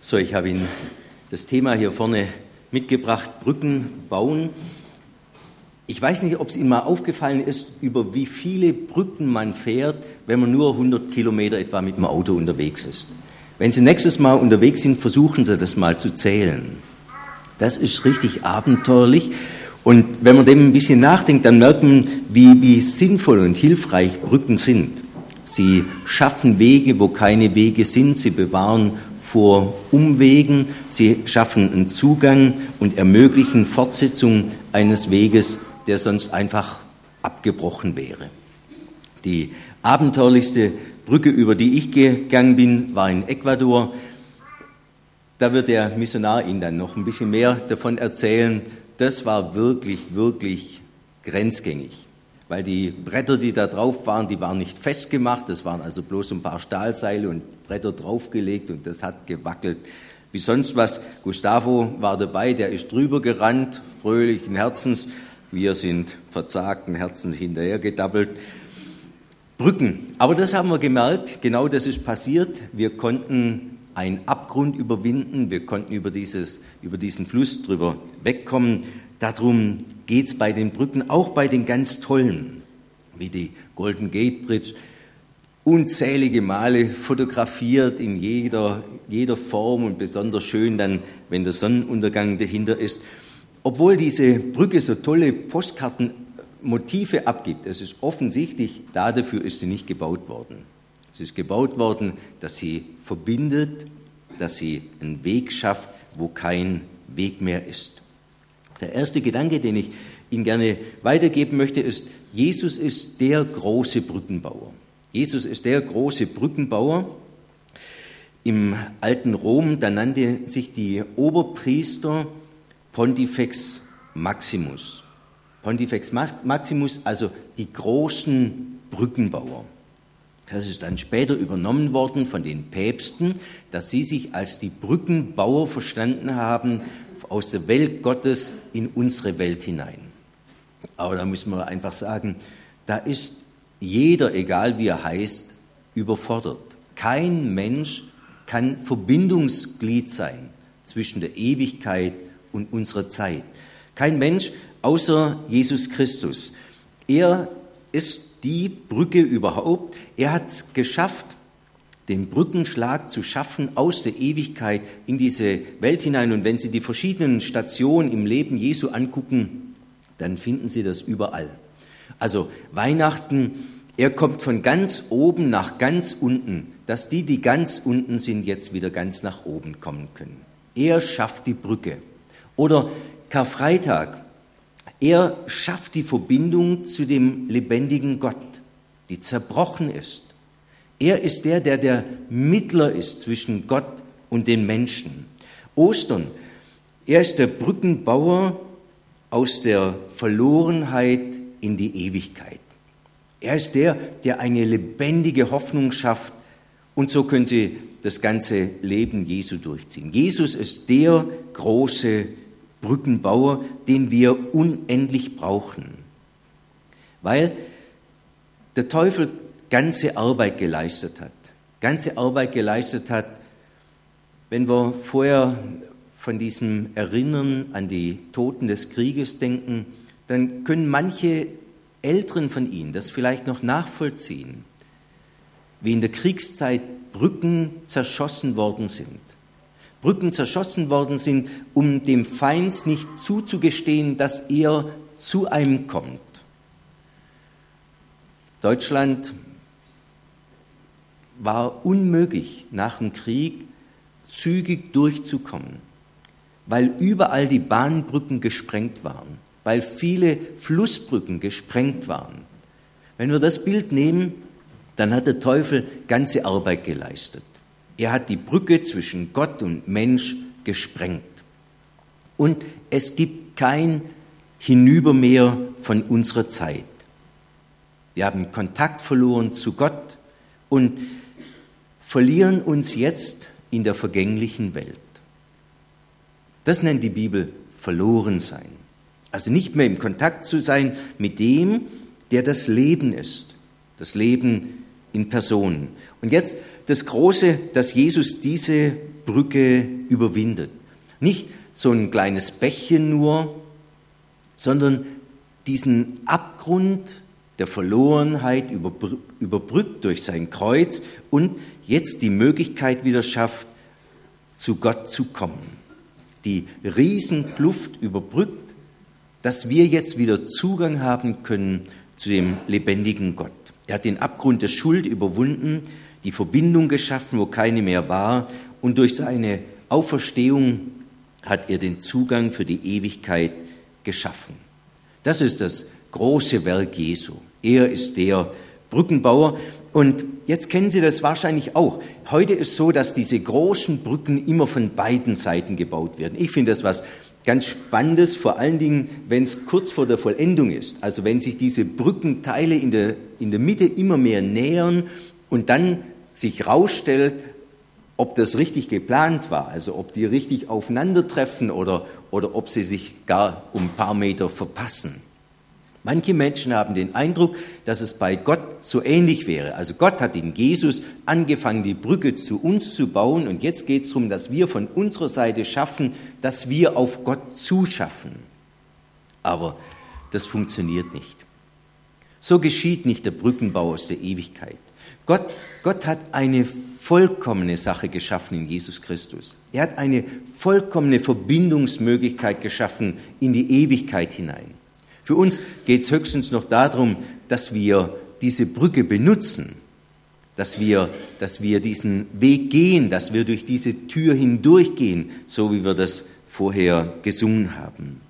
So, ich habe Ihnen das Thema hier vorne mitgebracht, Brücken bauen. Ich weiß nicht, ob es Ihnen mal aufgefallen ist, über wie viele Brücken man fährt, wenn man nur 100 Kilometer etwa mit dem Auto unterwegs ist. Wenn Sie nächstes Mal unterwegs sind, versuchen Sie das mal zu zählen. Das ist richtig abenteuerlich. Und wenn man dem ein bisschen nachdenkt, dann merkt man, wie, wie sinnvoll und hilfreich Brücken sind. Sie schaffen Wege, wo keine Wege sind. Sie bewahren vor Umwegen. Sie schaffen einen Zugang und ermöglichen Fortsetzung eines Weges, der sonst einfach abgebrochen wäre. Die abenteuerlichste Brücke, über die ich gegangen bin, war in Ecuador. Da wird der Missionar Ihnen dann noch ein bisschen mehr davon erzählen. Das war wirklich, wirklich grenzgängig, weil die Bretter, die da drauf waren, die waren nicht festgemacht. Das waren also bloß ein paar Stahlseile und Bretter draufgelegt und das hat gewackelt wie sonst was. Gustavo war dabei, der ist drüber gerannt, fröhlichen Herzens. Wir sind verzagten Herzens hinterher gedabbelt. Brücken. Aber das haben wir gemerkt, genau das ist passiert. Wir konnten einen Abgrund überwinden, wir konnten über, dieses, über diesen Fluss drüber wegkommen. Darum geht es bei den Brücken, auch bei den ganz tollen, wie die Golden Gate Bridge, unzählige Male fotografiert in jeder, jeder Form und besonders schön dann, wenn der Sonnenuntergang dahinter ist. Obwohl diese Brücke so tolle Postkartenmotive abgibt, es ist offensichtlich, dafür ist sie nicht gebaut worden. Es ist gebaut worden, dass sie verbindet, dass sie einen Weg schafft, wo kein Weg mehr ist. Der erste Gedanke, den ich Ihnen gerne weitergeben möchte, ist, Jesus ist der große Brückenbauer. Jesus ist der große Brückenbauer. Im alten Rom, da nannte sich die Oberpriester Pontifex Maximus. Pontifex Maximus, also die großen Brückenbauer. Das ist dann später übernommen worden von den Päpsten, dass sie sich als die Brückenbauer verstanden haben aus der Welt Gottes in unsere Welt hinein. Aber da müssen wir einfach sagen, da ist jeder, egal wie er heißt, überfordert. Kein Mensch kann Verbindungsglied sein zwischen der Ewigkeit und unserer Zeit. Kein Mensch außer Jesus Christus. Er ist die Brücke überhaupt. Er hat es geschafft, den Brückenschlag zu schaffen aus der Ewigkeit in diese Welt hinein. Und wenn Sie die verschiedenen Stationen im Leben Jesu angucken, dann finden Sie das überall. Also Weihnachten, er kommt von ganz oben nach ganz unten, dass die, die ganz unten sind, jetzt wieder ganz nach oben kommen können. Er schafft die Brücke. Oder Karfreitag, er schafft die Verbindung zu dem lebendigen Gott, die zerbrochen ist. Er ist der, der der Mittler ist zwischen Gott und den Menschen. Ostern, er ist der Brückenbauer aus der Verlorenheit in die Ewigkeit. Er ist der, der eine lebendige Hoffnung schafft und so können Sie das ganze Leben Jesu durchziehen. Jesus ist der große Brückenbauer, den wir unendlich brauchen, weil der Teufel ganze Arbeit geleistet hat. Ganze Arbeit geleistet hat, wenn wir vorher von diesem Erinnern an die Toten des Krieges denken, dann können manche Älteren von Ihnen das vielleicht noch nachvollziehen, wie in der Kriegszeit Brücken zerschossen worden sind. Brücken zerschossen worden sind, um dem Feind nicht zuzugestehen, dass er zu einem kommt. Deutschland war unmöglich nach dem Krieg zügig durchzukommen, weil überall die Bahnbrücken gesprengt waren weil viele Flussbrücken gesprengt waren. Wenn wir das Bild nehmen, dann hat der Teufel ganze Arbeit geleistet. Er hat die Brücke zwischen Gott und Mensch gesprengt. Und es gibt kein Hinüber mehr von unserer Zeit. Wir haben Kontakt verloren zu Gott und verlieren uns jetzt in der vergänglichen Welt. Das nennt die Bibel verloren sein. Also nicht mehr im Kontakt zu sein mit dem, der das Leben ist, das Leben in Person. Und jetzt das Große, dass Jesus diese Brücke überwindet. Nicht so ein kleines Bächchen nur, sondern diesen Abgrund der Verlorenheit überbrückt durch sein Kreuz und jetzt die Möglichkeit wieder schafft, zu Gott zu kommen. Die Riesenkluft überbrückt, dass wir jetzt wieder Zugang haben können zu dem lebendigen Gott. Er hat den Abgrund der Schuld überwunden, die Verbindung geschaffen, wo keine mehr war, und durch seine Auferstehung hat er den Zugang für die Ewigkeit geschaffen. Das ist das große Werk Jesu. Er ist der Brückenbauer. Und jetzt kennen Sie das wahrscheinlich auch. Heute ist so, dass diese großen Brücken immer von beiden Seiten gebaut werden. Ich finde das was ganz Spannendes, vor allen Dingen, wenn es kurz vor der Vollendung ist. Also wenn sich diese Brückenteile in der, in der Mitte immer mehr nähern und dann sich rausstellt, ob das richtig geplant war, also ob die richtig aufeinandertreffen oder, oder ob sie sich gar um ein paar Meter verpassen. Manche Menschen haben den Eindruck, dass es bei Gott so ähnlich wäre. Also Gott hat in Jesus angefangen, die Brücke zu uns zu bauen und jetzt geht es darum, dass wir von unserer Seite schaffen, dass wir auf Gott zuschaffen. Aber das funktioniert nicht. So geschieht nicht der Brückenbau aus der Ewigkeit. Gott, Gott hat eine vollkommene Sache geschaffen in Jesus Christus. Er hat eine vollkommene Verbindungsmöglichkeit geschaffen in die Ewigkeit hinein. Für uns geht es höchstens noch darum, dass wir diese Brücke benutzen, dass wir, dass wir diesen Weg gehen, dass wir durch diese Tür hindurchgehen, so wie wir das vorher gesungen haben.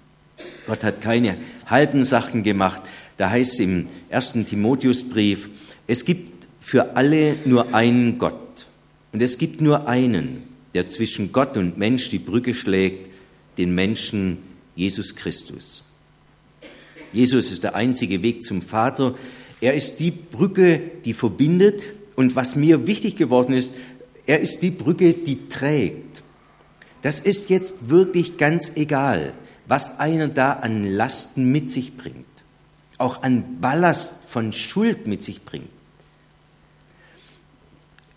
Gott hat keine halben Sachen gemacht. Da heißt es im ersten Timotheusbrief, es gibt für alle nur einen Gott und es gibt nur einen, der zwischen Gott und Mensch die Brücke schlägt, den Menschen Jesus Christus. Jesus ist der einzige Weg zum Vater. Er ist die Brücke, die verbindet. Und was mir wichtig geworden ist, er ist die Brücke, die trägt. Das ist jetzt wirklich ganz egal, was einer da an Lasten mit sich bringt, auch an Ballast von Schuld mit sich bringt.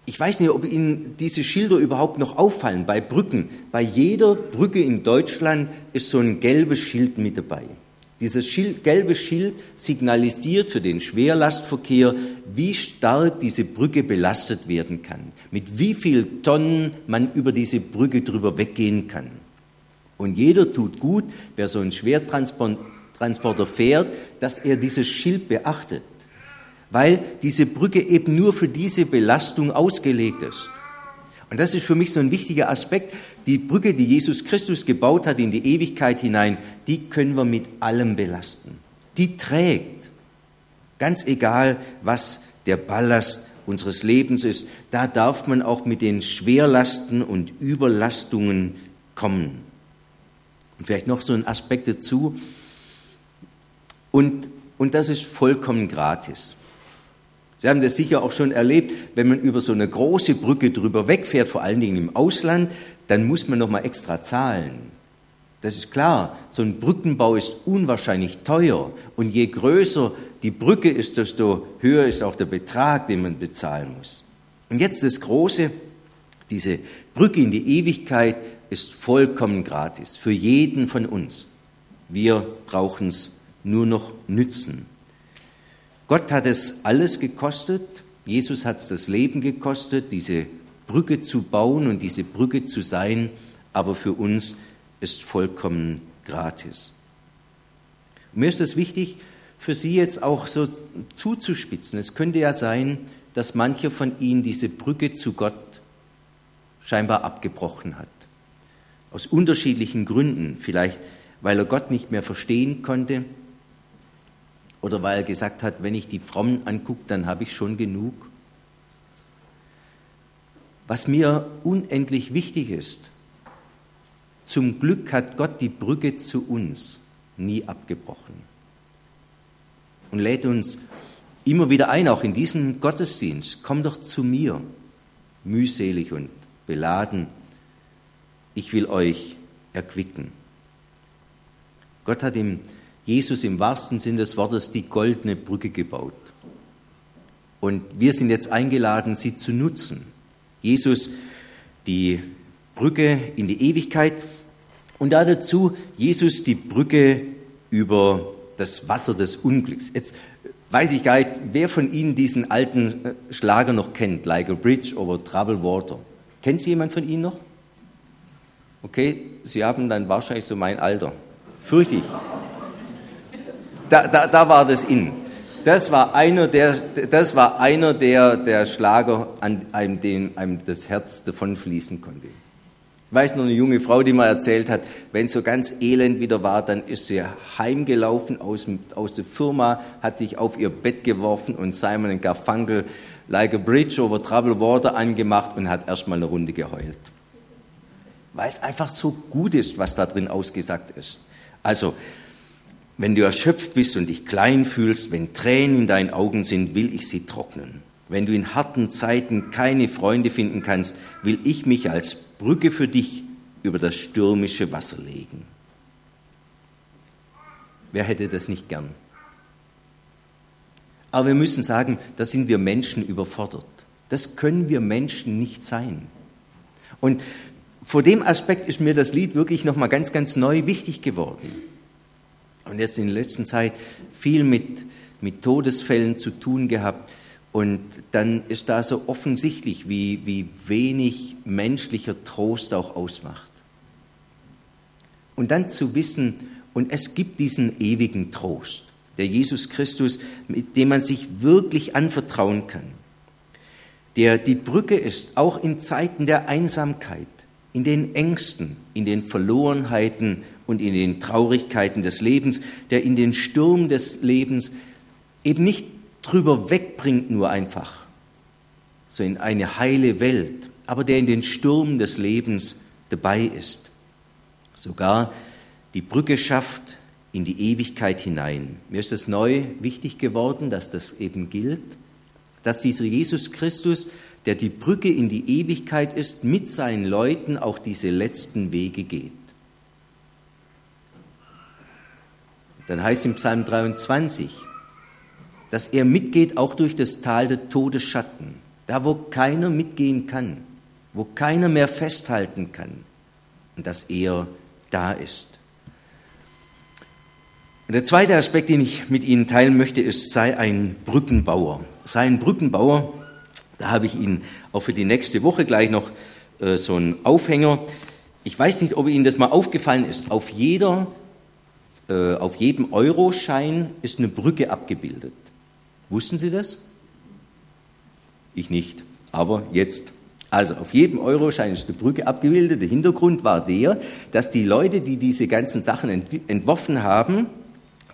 Ich weiß nicht, ob Ihnen diese Schilder überhaupt noch auffallen bei Brücken. Bei jeder Brücke in Deutschland ist so ein gelbes Schild mit dabei. Dieses Schild, gelbe Schild signalisiert für den Schwerlastverkehr, wie stark diese Brücke belastet werden kann, mit wie viel Tonnen man über diese Brücke drüber weggehen kann. Und jeder tut gut, wer so einen Schwertransporter fährt, dass er dieses Schild beachtet weil diese Brücke eben nur für diese Belastung ausgelegt ist. Und das ist für mich so ein wichtiger Aspekt. Die Brücke, die Jesus Christus gebaut hat in die Ewigkeit hinein, die können wir mit allem belasten. Die trägt. Ganz egal, was der Ballast unseres Lebens ist, da darf man auch mit den Schwerlasten und Überlastungen kommen. Und vielleicht noch so ein Aspekt dazu. Und, und das ist vollkommen gratis. Sie haben das sicher auch schon erlebt, wenn man über so eine große Brücke drüber wegfährt, vor allen Dingen im Ausland, dann muss man noch mal extra zahlen. Das ist klar, so ein Brückenbau ist unwahrscheinlich teuer und je größer die Brücke ist, desto höher ist auch der Betrag, den man bezahlen muss. Und jetzt das Große, diese Brücke in die Ewigkeit ist vollkommen gratis für jeden von uns. Wir brauchen es nur noch nützen. Gott hat es alles gekostet, Jesus hat es das Leben gekostet, diese Brücke zu bauen und diese Brücke zu sein, aber für uns ist vollkommen gratis. Und mir ist es wichtig, für Sie jetzt auch so zuzuspitzen. Es könnte ja sein, dass mancher von Ihnen diese Brücke zu Gott scheinbar abgebrochen hat. Aus unterschiedlichen Gründen. Vielleicht, weil er Gott nicht mehr verstehen konnte, oder weil er gesagt hat, wenn ich die Frommen angucke, dann habe ich schon genug. Was mir unendlich wichtig ist, zum Glück hat Gott die Brücke zu uns nie abgebrochen und lädt uns immer wieder ein, auch in diesem Gottesdienst, komm doch zu mir, mühselig und beladen, ich will euch erquicken. Gott hat im Jesus im wahrsten Sinn des Wortes die goldene Brücke gebaut. Und wir sind jetzt eingeladen, sie zu nutzen. Jesus die Brücke in die Ewigkeit und da dazu Jesus die Brücke über das Wasser des Unglücks. Jetzt weiß ich gar nicht, wer von Ihnen diesen alten äh, Schlager noch kennt, Like a Bridge over Troubled Water. Kennt Sie jemand von Ihnen noch? Okay, Sie haben dann wahrscheinlich so mein Alter. Fürchte ich. Da, da, da war das in. Das war einer der, das war einer der, der Schlager, an einem, dem einem das Herz davon fließen konnte. Ich weiß noch eine junge Frau, die mal erzählt hat, wenn es so ganz elend wieder war, dann ist sie heimgelaufen aus, aus der Firma, hat sich auf ihr Bett geworfen und Simon Garfunkel Like a Bridge over Troubled Water angemacht und hat erstmal eine Runde geheult. Weil es einfach so gut ist, was da drin ausgesagt ist. Also, wenn du erschöpft bist und dich klein fühlst, wenn Tränen in deinen Augen sind, will ich sie trocknen. Wenn du in harten Zeiten keine Freunde finden kannst, will ich mich als Brücke für dich über das stürmische Wasser legen. Wer hätte das nicht gern? Aber wir müssen sagen, da sind wir Menschen überfordert. Das können wir Menschen nicht sein. Und vor dem Aspekt ist mir das Lied wirklich nochmal ganz, ganz neu wichtig geworden und jetzt in der letzten Zeit viel mit, mit Todesfällen zu tun gehabt. Und dann ist da so offensichtlich, wie, wie wenig menschlicher Trost auch ausmacht. Und dann zu wissen, und es gibt diesen ewigen Trost, der Jesus Christus, mit dem man sich wirklich anvertrauen kann, der die Brücke ist, auch in Zeiten der Einsamkeit, in den Ängsten, in den Verlorenheiten und in den Traurigkeiten des Lebens, der in den Sturm des Lebens eben nicht drüber wegbringt nur einfach, so in eine heile Welt, aber der in den Sturm des Lebens dabei ist. Sogar die Brücke schafft in die Ewigkeit hinein. Mir ist es neu wichtig geworden, dass das eben gilt, dass dieser Jesus Christus der die Brücke in die Ewigkeit ist, mit seinen Leuten auch diese letzten Wege geht. Dann heißt im Psalm 23, dass er mitgeht auch durch das Tal der Todesschatten, da wo keiner mitgehen kann, wo keiner mehr festhalten kann und dass er da ist. Und der zweite Aspekt, den ich mit Ihnen teilen möchte, ist, sei ein Brückenbauer. Sei ein Brückenbauer, da habe ich Ihnen auch für die nächste Woche gleich noch äh, so einen Aufhänger. Ich weiß nicht, ob Ihnen das mal aufgefallen ist. Auf, jeder, äh, auf jedem Euroschein ist eine Brücke abgebildet. Wussten Sie das? Ich nicht. Aber jetzt. Also auf jedem Euroschein ist eine Brücke abgebildet. Der Hintergrund war der, dass die Leute, die diese ganzen Sachen entworfen haben,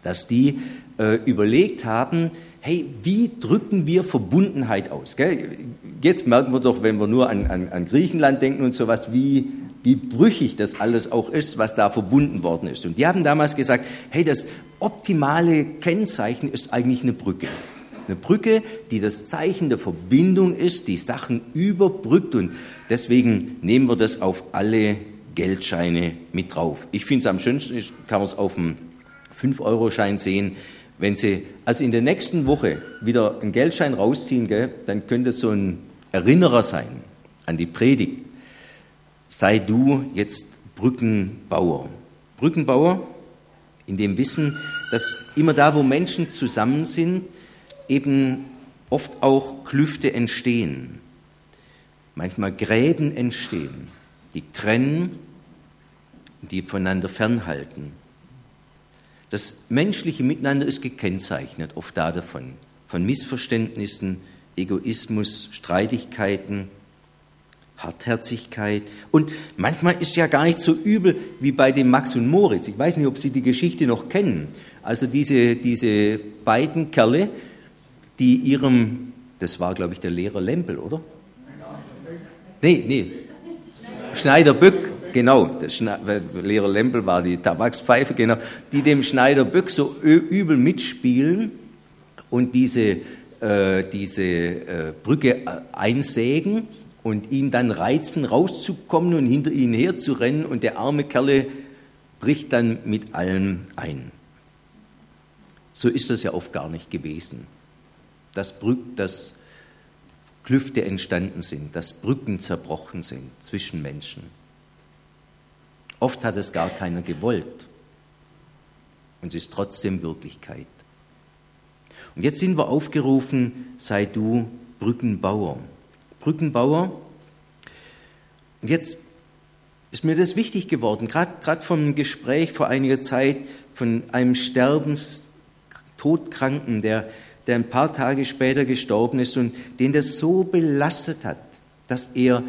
dass die äh, überlegt haben, hey, wie drücken wir Verbundenheit aus? Gell? Jetzt merken wir doch, wenn wir nur an, an, an Griechenland denken und sowas, wie, wie brüchig das alles auch ist, was da verbunden worden ist. Und die haben damals gesagt, hey, das optimale Kennzeichen ist eigentlich eine Brücke. Eine Brücke, die das Zeichen der Verbindung ist, die Sachen überbrückt und deswegen nehmen wir das auf alle Geldscheine mit drauf. Ich finde es am schönsten, kann man es auf dem 5-Euro-Schein sehen, wenn Sie also in der nächsten Woche wieder einen Geldschein rausziehen, gell, dann könnte es so ein Erinnerer sein an die Predigt. Sei du jetzt Brückenbauer. Brückenbauer in dem Wissen, dass immer da, wo Menschen zusammen sind, eben oft auch Klüfte entstehen, manchmal Gräben entstehen, die trennen, die voneinander fernhalten. Das menschliche Miteinander ist gekennzeichnet, oft da davon, von Missverständnissen, Egoismus, Streitigkeiten, Hartherzigkeit. Und manchmal ist ja gar nicht so übel wie bei dem Max und Moritz. Ich weiß nicht, ob Sie die Geschichte noch kennen. Also diese, diese beiden Kerle, die ihrem, das war glaube ich der Lehrer Lempel, oder? Nee, nee. Schneider-Böck, genau, der Lehrer Lempel war die Tabakspfeife, genau, die dem Schneider Böck so übel mitspielen und diese, äh, diese äh, Brücke einsägen und ihn dann reizen, rauszukommen und hinter ihnen herzurennen und der arme Kerle bricht dann mit allem ein. So ist das ja oft gar nicht gewesen. Dass, Brück, dass Klüfte entstanden sind, dass Brücken zerbrochen sind zwischen Menschen. Oft hat es gar keiner gewollt. Und es ist trotzdem Wirklichkeit. Und jetzt sind wir aufgerufen, sei du Brückenbauer. Brückenbauer. Und jetzt ist mir das wichtig geworden, gerade vom Gespräch vor einiger Zeit von einem Sterbenstodkranken, der, der ein paar Tage später gestorben ist und den das so belastet hat, dass er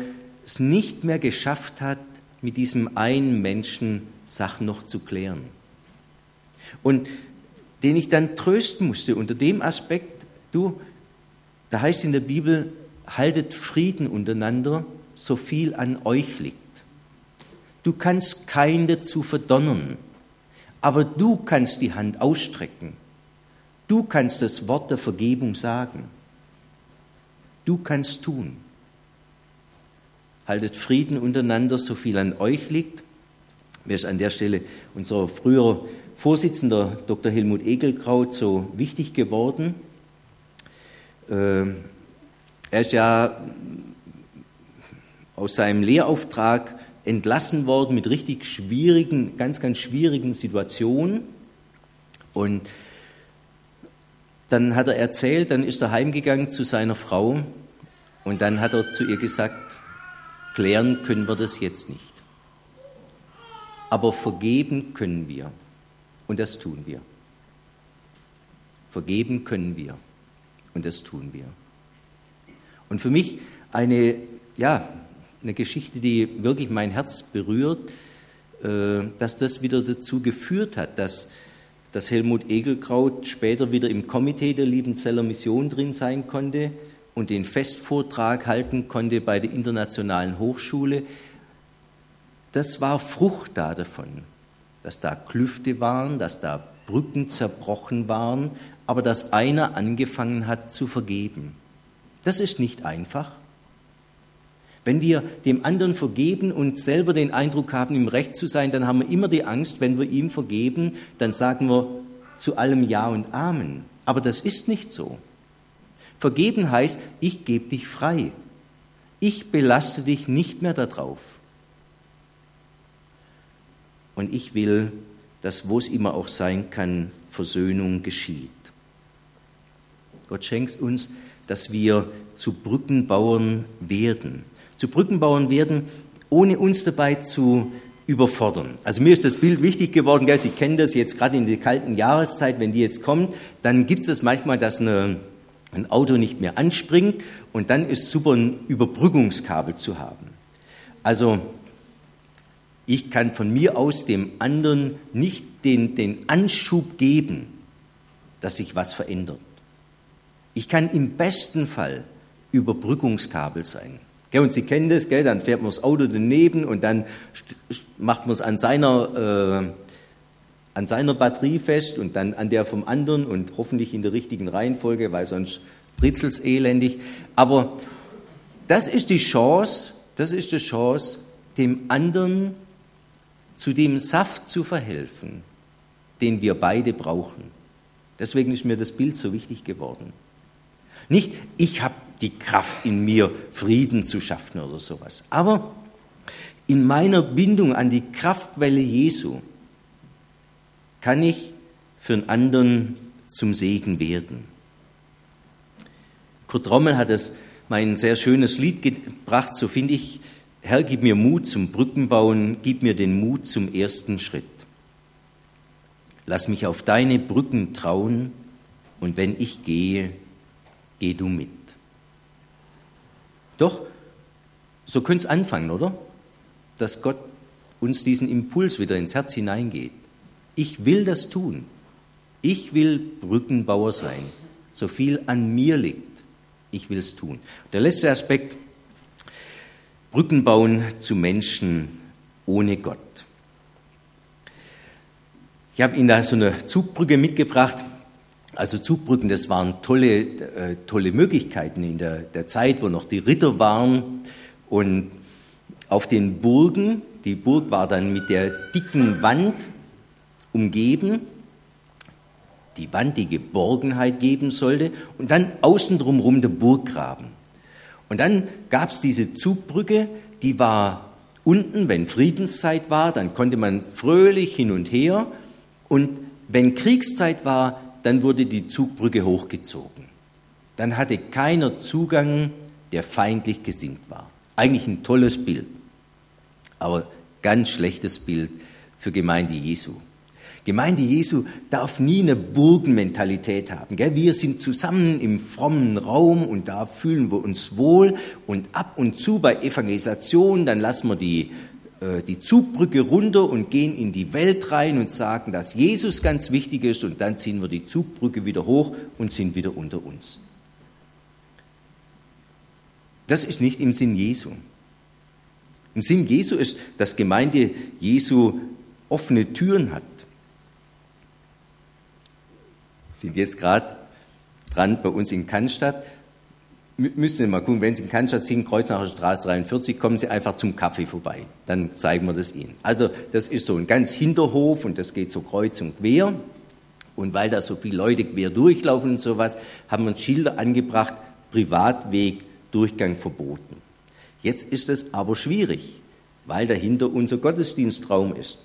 es nicht mehr geschafft hat, mit diesem einen Menschen Sachen noch zu klären. Und den ich dann trösten musste unter dem Aspekt, du, da heißt in der Bibel, haltet Frieden untereinander, so viel an euch liegt. Du kannst keinen dazu verdonnern, aber du kannst die Hand ausstrecken. Du kannst das Wort der Vergebung sagen. Du kannst tun. Haltet Frieden untereinander, so viel an euch liegt. Mir ist an der Stelle unser früherer Vorsitzender Dr. Helmut Egelkraut so wichtig geworden. Ähm, er ist ja aus seinem Lehrauftrag entlassen worden mit richtig schwierigen, ganz, ganz schwierigen Situationen. Und dann hat er erzählt, dann ist er heimgegangen zu seiner Frau und dann hat er zu ihr gesagt, klären können wir das jetzt nicht. Aber vergeben können wir. Und das tun wir. Vergeben können wir. Und das tun wir. Und für mich eine, ja, eine Geschichte, die wirklich mein Herz berührt, äh, dass das wieder dazu geführt hat, dass, dass Helmut Egelkraut später wieder im Komitee der Liebenzeller Mission drin sein konnte und den Festvortrag halten konnte bei der Internationalen Hochschule. Das war Frucht da davon, dass da Klüfte waren, dass da Brücken zerbrochen waren, aber dass einer angefangen hat zu vergeben. Das ist nicht einfach. Wenn wir dem anderen vergeben und selber den Eindruck haben, im Recht zu sein, dann haben wir immer die Angst, wenn wir ihm vergeben, dann sagen wir zu allem Ja und Amen. Aber das ist nicht so. Vergeben heißt, ich gebe dich frei. Ich belaste dich nicht mehr darauf. Und ich will, dass, wo es immer auch sein kann, Versöhnung geschieht. Gott schenkt uns, dass wir zu Brückenbauern werden zu Brückenbauern werden, ohne uns dabei zu überfordern. Also mir ist das Bild wichtig geworden, gell? Sie kennen das jetzt gerade in der kalten Jahreszeit, wenn die jetzt kommt, dann gibt es manchmal, dass eine, ein Auto nicht mehr anspringt und dann ist super ein Überbrückungskabel zu haben. Also ich kann von mir aus dem anderen nicht den, den Anschub geben, dass sich was verändert. Ich kann im besten Fall Überbrückungskabel sein. Und Sie kennen das, gell? dann fährt man das Auto daneben und dann macht man es an seiner, äh, an seiner Batterie fest und dann an der vom anderen und hoffentlich in der richtigen Reihenfolge, weil sonst britzelt es elendig. Aber das ist die Chance, das ist die Chance, dem anderen zu dem Saft zu verhelfen, den wir beide brauchen. Deswegen ist mir das Bild so wichtig geworden. Nicht, ich habe die Kraft in mir, Frieden zu schaffen oder sowas. Aber in meiner Bindung an die Kraftwelle Jesu kann ich für einen anderen zum Segen werden. Kurt Rommel hat es mein sehr schönes Lied gebracht, so finde ich, Herr, gib mir Mut zum Brückenbauen, gib mir den Mut zum ersten Schritt. Lass mich auf deine Brücken trauen und wenn ich gehe, geh du mit. Doch, so könnte es anfangen, oder? Dass Gott uns diesen Impuls wieder ins Herz hineingeht. Ich will das tun. Ich will Brückenbauer sein. So viel an mir liegt. Ich will es tun. Der letzte Aspekt, Brücken bauen zu Menschen ohne Gott. Ich habe Ihnen da so eine Zugbrücke mitgebracht. Also Zugbrücken, das waren tolle, äh, tolle Möglichkeiten in der, der Zeit, wo noch die Ritter waren. Und auf den Burgen, die Burg war dann mit der dicken Wand umgeben, die Wand, die Geborgenheit geben sollte, und dann außen drumherum der Burggraben. Und dann gab es diese Zugbrücke, die war unten, wenn Friedenszeit war, dann konnte man fröhlich hin und her. Und wenn Kriegszeit war, dann wurde die Zugbrücke hochgezogen. Dann hatte keiner Zugang, der feindlich gesinnt war. Eigentlich ein tolles Bild, aber ganz schlechtes Bild für Gemeinde Jesu. Gemeinde Jesu darf nie eine Burgenmentalität haben. Gell? Wir sind zusammen im frommen Raum und da fühlen wir uns wohl und ab und zu bei Evangelisation, dann lassen wir die, die Zugbrücke runter und gehen in die Welt rein und sagen, dass Jesus ganz wichtig ist und dann ziehen wir die Zugbrücke wieder hoch und sind wieder unter uns. Das ist nicht im Sinn Jesu. Im Sinn Jesu ist, dass Gemeinde Jesu offene Türen hat sind jetzt gerade dran bei uns in Cannstatt. Müssen Sie mal gucken, wenn Sie in Cannstatt sind, Kreuznacher Straße 43, kommen Sie einfach zum Kaffee vorbei. Dann zeigen wir das Ihnen. Also das ist so ein ganz Hinterhof und das geht so kreuz und quer. Und weil da so viele Leute quer durchlaufen und sowas, haben wir Schilder angebracht, Privatweg, Durchgang verboten. Jetzt ist es aber schwierig, weil dahinter unser Gottesdienstraum ist.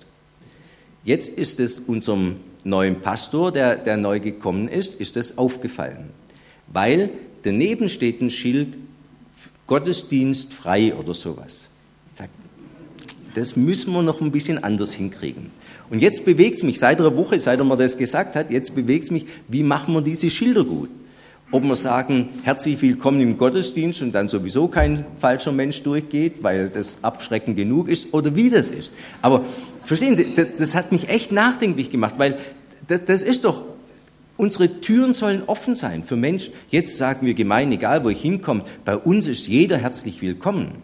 Jetzt ist es unserem neuen Pastor, der, der neu gekommen ist, ist das aufgefallen. Weil daneben steht ein Schild Gottesdienst frei oder sowas. Das müssen wir noch ein bisschen anders hinkriegen. Und jetzt bewegt es mich, seit einer Woche, seit er mir das gesagt hat, jetzt bewegt es mich, wie machen wir diese Schilder gut? Ob wir sagen, herzlich willkommen im Gottesdienst und dann sowieso kein falscher Mensch durchgeht, weil das abschreckend genug ist, oder wie das ist. Aber verstehen Sie, das, das hat mich echt nachdenklich gemacht, weil das, das ist doch, unsere Türen sollen offen sein für Menschen. Jetzt sagen wir gemein, egal wo ich hinkomme, bei uns ist jeder herzlich willkommen.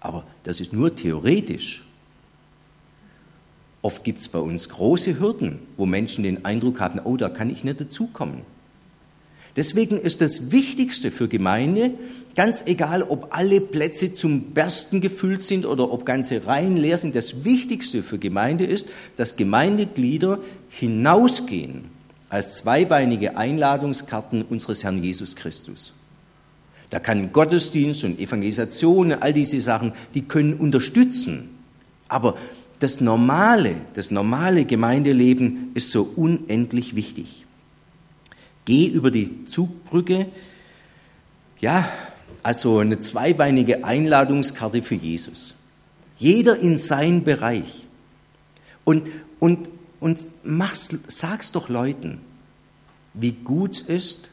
Aber das ist nur theoretisch. Oft gibt es bei uns große Hürden, wo Menschen den Eindruck haben, oh, da kann ich nicht dazukommen. Deswegen ist das Wichtigste für Gemeinde, ganz egal, ob alle Plätze zum Bersten gefüllt sind oder ob ganze Reihen leer sind, das Wichtigste für Gemeinde ist, dass Gemeindeglieder hinausgehen als zweibeinige Einladungskarten unseres Herrn Jesus Christus. Da kann Gottesdienst und Evangelisation all diese Sachen, die können unterstützen. Aber das normale, das normale Gemeindeleben ist so unendlich wichtig. Geh über die Zugbrücke, ja, also eine zweibeinige Einladungskarte für Jesus. Jeder in seinen Bereich. Und, und, und mach's, sag's doch Leuten, wie gut es ist,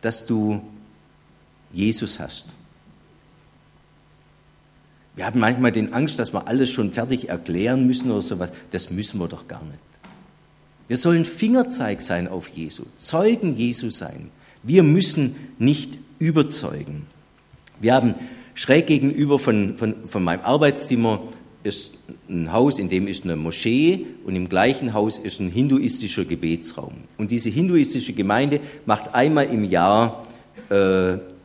dass du Jesus hast. Wir haben manchmal den Angst, dass wir alles schon fertig erklären müssen oder sowas. Das müssen wir doch gar nicht. Wir sollen Fingerzeig sein auf Jesu, Zeugen Jesu sein. Wir müssen nicht überzeugen. Wir haben schräg gegenüber von, von, von meinem Arbeitszimmer ist ein Haus, in dem ist eine Moschee und im gleichen Haus ist ein hinduistischer Gebetsraum. Und diese hinduistische Gemeinde macht einmal im Jahr äh,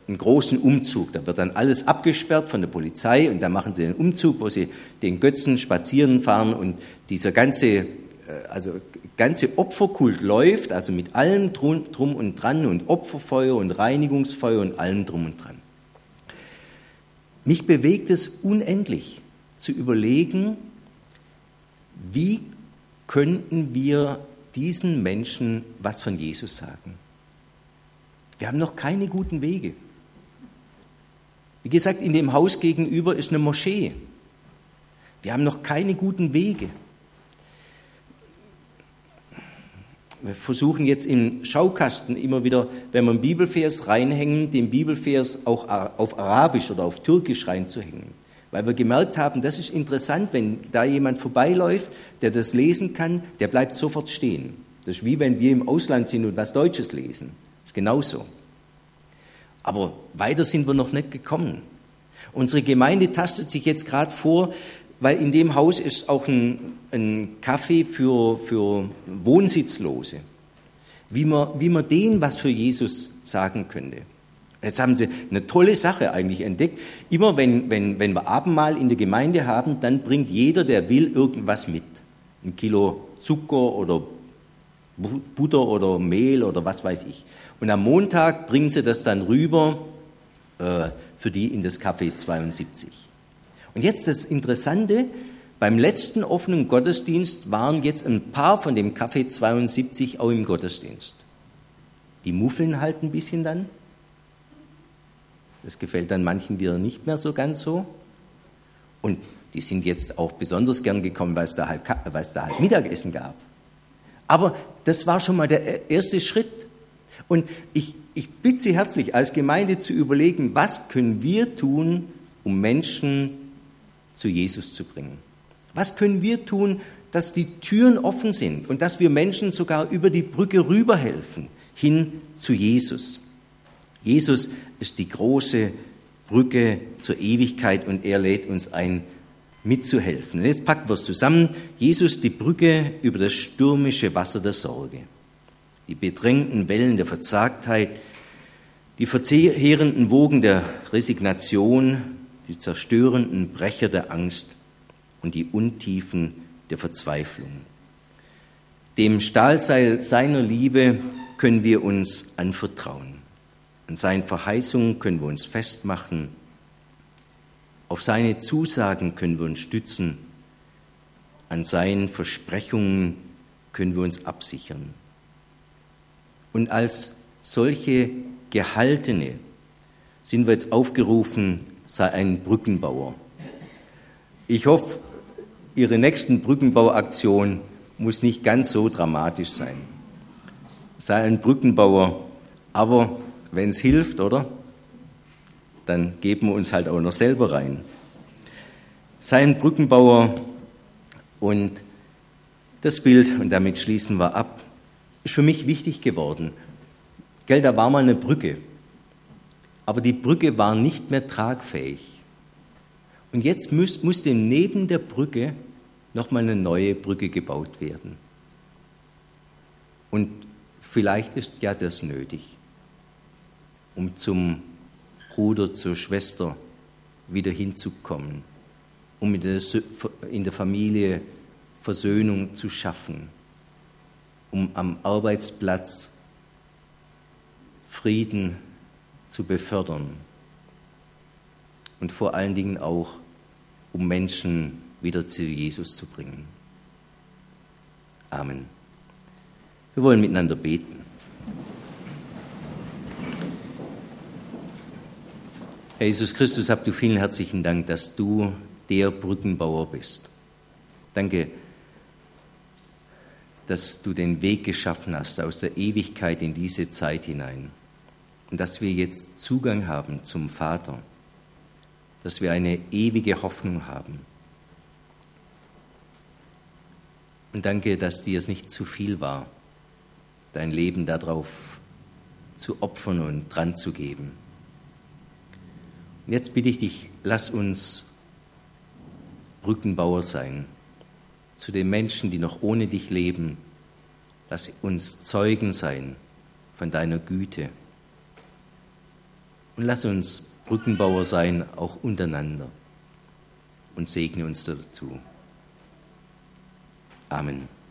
einen großen Umzug. Da wird dann alles abgesperrt von der Polizei und dann machen sie einen Umzug, wo sie den Götzen spazieren fahren und dieser ganze, äh, also ganze Opferkult läuft, also mit allem drum, drum und dran und Opferfeuer und Reinigungsfeuer und allem drum und dran. Mich bewegt es unendlich zu überlegen, wie könnten wir diesen Menschen was von Jesus sagen. Wir haben noch keine guten Wege. Wie gesagt, in dem Haus gegenüber ist eine Moschee. Wir haben noch keine guten Wege. wir versuchen jetzt im Schaukasten immer wieder, wenn wir einen Bibelvers reinhängen, den Bibelvers auch auf Arabisch oder auf Türkisch reinzuhängen. Weil wir gemerkt haben, das ist interessant, wenn da jemand vorbeiläuft, der das lesen kann, der bleibt sofort stehen. Das ist wie wenn wir im Ausland sind und was Deutsches lesen. Das ist genauso. Aber weiter sind wir noch nicht gekommen. Unsere Gemeinde tastet sich jetzt gerade vor, weil in dem Haus ist auch ein, ein Café für, für Wohnsitzlose. Wie man, wie man denen was für Jesus sagen könnte. Jetzt haben sie eine tolle Sache eigentlich entdeckt. Immer wenn, wenn, wenn wir Abendmahl in der Gemeinde haben, dann bringt jeder, der will, irgendwas mit. Ein Kilo Zucker oder Butter oder Mehl oder was weiß ich. Und am Montag bringen sie das dann rüber äh, für die in das Café 72. Und jetzt das Interessante, beim letzten offenen Gottesdienst waren jetzt ein paar von dem Kaffee 72 auch im Gottesdienst. Die muffeln halt ein bisschen dann. Das gefällt dann manchen wieder nicht mehr so ganz so. Und die sind jetzt auch besonders gern gekommen, weil es da halt, weil es da halt Mittagessen gab. Aber das war schon mal der erste Schritt. Und ich, ich bitte Sie herzlich, als Gemeinde zu überlegen, was können wir tun, um Menschen zu Jesus zu bringen? Was können wir tun, dass die Türen offen sind und dass wir Menschen sogar über die Brücke rüberhelfen hin zu Jesus? Jesus ist die große Brücke zur Ewigkeit und er lädt uns ein, mitzuhelfen. Und jetzt packen wir es zusammen. Jesus die Brücke über das stürmische Wasser der Sorge, die bedrängten Wellen der Verzagtheit, die verzehrenden Wogen der Resignation, die zerstörenden Brecher der Angst und die Untiefen der Verzweiflung. Dem Stahlseil seiner Liebe können wir uns anvertrauen. An seinen Verheißungen können wir uns festmachen auf seine Zusagen können wir uns stützen. An seinen Versprechungen können wir uns absichern. Und als solche Gehaltene sind wir jetzt aufgerufen, sei ein Brückenbauer. Ich hoffe, Ihre nächsten Brückenbauaktion muss nicht ganz so dramatisch sein. Sei ein Brückenbauer, aber wenn es hilft, oder? dann geben wir uns halt auch noch selber rein. Sein Brückenbauer und das Bild, und damit schließen wir ab, ist für mich wichtig geworden. Gell, da war mal eine Brücke, aber die Brücke war nicht mehr tragfähig. Und jetzt muss, musste neben der Brücke nochmal eine neue Brücke gebaut werden. Und vielleicht ist ja das nötig, um zum Bruder zur Schwester wieder hinzukommen, um in der Familie Versöhnung zu schaffen, um am Arbeitsplatz Frieden zu befördern und vor allen Dingen auch, um Menschen wieder zu Jesus zu bringen. Amen. Wir wollen miteinander beten. Herr Jesus Christus, habt du vielen herzlichen Dank, dass du der Brückenbauer bist. Danke, dass du den Weg geschaffen hast aus der Ewigkeit in diese Zeit hinein und dass wir jetzt Zugang haben zum Vater, dass wir eine ewige Hoffnung haben. Und danke, dass dir es nicht zu viel war, dein Leben darauf zu opfern und dran zu geben. Und jetzt bitte ich dich, lass uns Brückenbauer sein zu den Menschen, die noch ohne dich leben. Lass uns Zeugen sein von deiner Güte. Und lass uns Brückenbauer sein, auch untereinander. Und segne uns dazu. Amen.